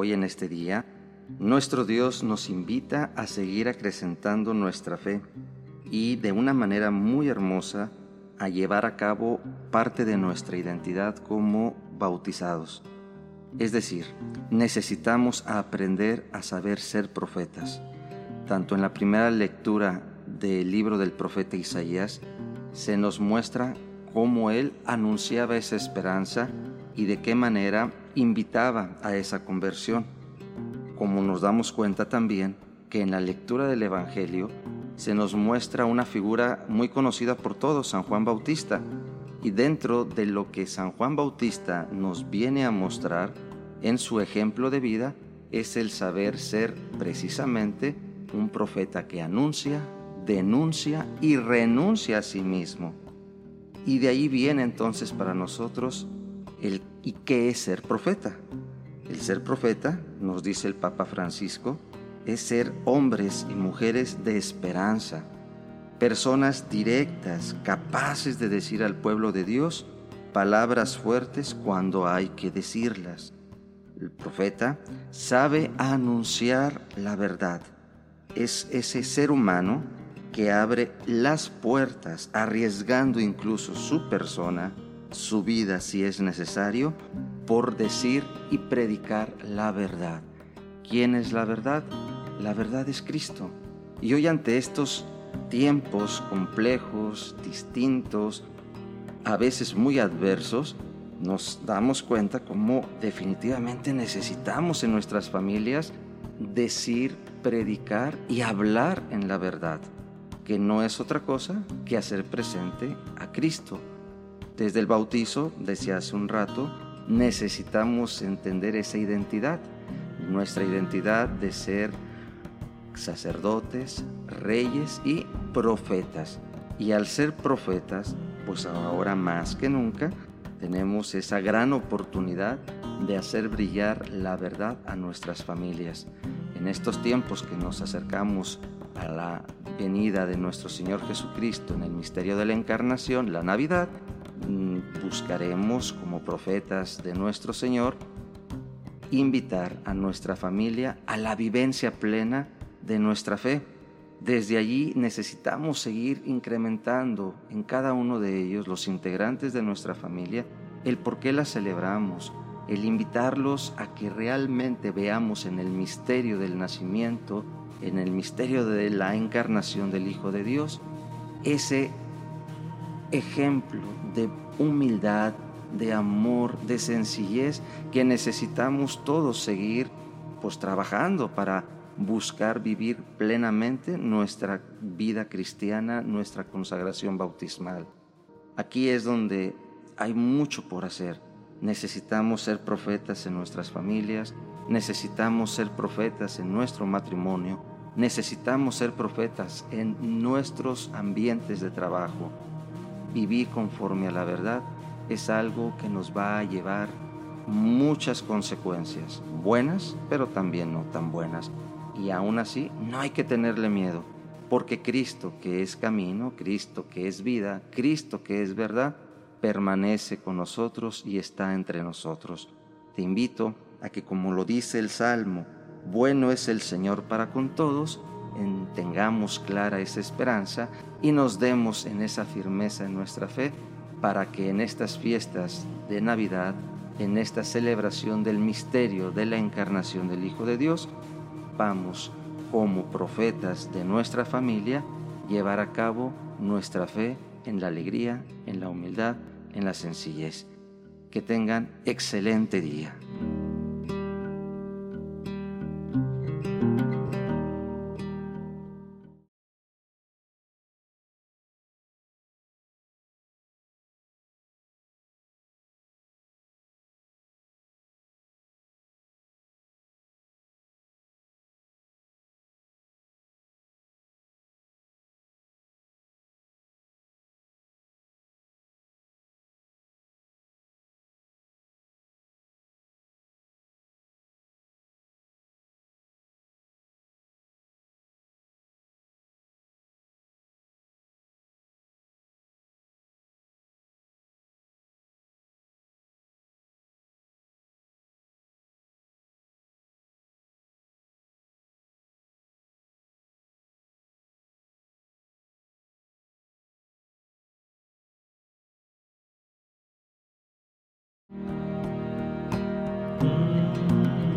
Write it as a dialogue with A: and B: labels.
A: hoy en este día, nuestro Dios nos invita a seguir acrecentando nuestra fe y de una manera muy hermosa a llevar a cabo parte de nuestra identidad como bautizados. Es decir, necesitamos aprender a saber ser profetas. Tanto en la primera lectura del libro del profeta Isaías se nos muestra cómo él anunciaba esa esperanza y de qué manera invitaba a esa conversión. Como nos damos cuenta también que en la lectura del Evangelio se nos muestra una figura muy conocida por todos, San Juan Bautista. Y dentro de lo que San Juan Bautista nos viene a mostrar en su ejemplo de vida es el saber ser precisamente un profeta que anuncia, denuncia y renuncia a sí mismo. Y de ahí viene entonces para nosotros el ¿y qué es ser profeta? El ser profeta, nos dice el Papa Francisco, es ser hombres y mujeres de esperanza, personas directas, capaces de decir al pueblo de Dios palabras fuertes cuando hay que decirlas. El profeta sabe anunciar la verdad. Es ese ser humano que abre las puertas, arriesgando incluso su persona, su vida si es necesario, por decir y predicar la verdad. ¿Quién es la verdad? La verdad es Cristo. Y hoy ante estos tiempos complejos, distintos, a veces muy adversos, nos damos cuenta cómo definitivamente necesitamos en nuestras familias decir, predicar y hablar en la verdad que no es otra cosa que hacer presente a Cristo. Desde el bautizo, decía hace un rato, necesitamos entender esa identidad, nuestra identidad de ser sacerdotes, reyes y profetas. Y al ser profetas, pues ahora más que nunca, tenemos esa gran oportunidad de hacer brillar la verdad a nuestras familias. En estos tiempos que nos acercamos a la venida de nuestro Señor Jesucristo en el misterio de la encarnación, la Navidad, buscaremos como profetas de nuestro Señor invitar a nuestra familia a la vivencia plena de nuestra fe. Desde allí necesitamos seguir incrementando en cada uno de ellos, los integrantes de nuestra familia, el por qué la celebramos, el invitarlos a que realmente veamos en el misterio del nacimiento en el misterio de la encarnación del Hijo de Dios, ese ejemplo de humildad, de amor, de sencillez que necesitamos todos seguir pues trabajando para buscar vivir plenamente nuestra vida cristiana, nuestra consagración bautismal. Aquí es donde hay mucho por hacer. Necesitamos ser profetas en nuestras familias, necesitamos ser profetas en nuestro matrimonio, necesitamos ser profetas en nuestros ambientes de trabajo. Vivir conforme a la verdad es algo que nos va a llevar muchas consecuencias, buenas, pero también no tan buenas. Y aún así, no hay que tenerle miedo, porque Cristo que es camino, Cristo que es vida, Cristo que es verdad, permanece con nosotros y está entre nosotros. Te invito a que, como lo dice el Salmo, bueno es el Señor para con todos, tengamos clara esa esperanza y nos demos en esa firmeza en nuestra fe para que en estas fiestas de Navidad, en esta celebración del misterio de la encarnación del Hijo de Dios, vamos como profetas de nuestra familia llevar a cabo nuestra fe en la alegría, en la humildad, en la sencillez. Que tengan excelente día.
B: Mm-hmm.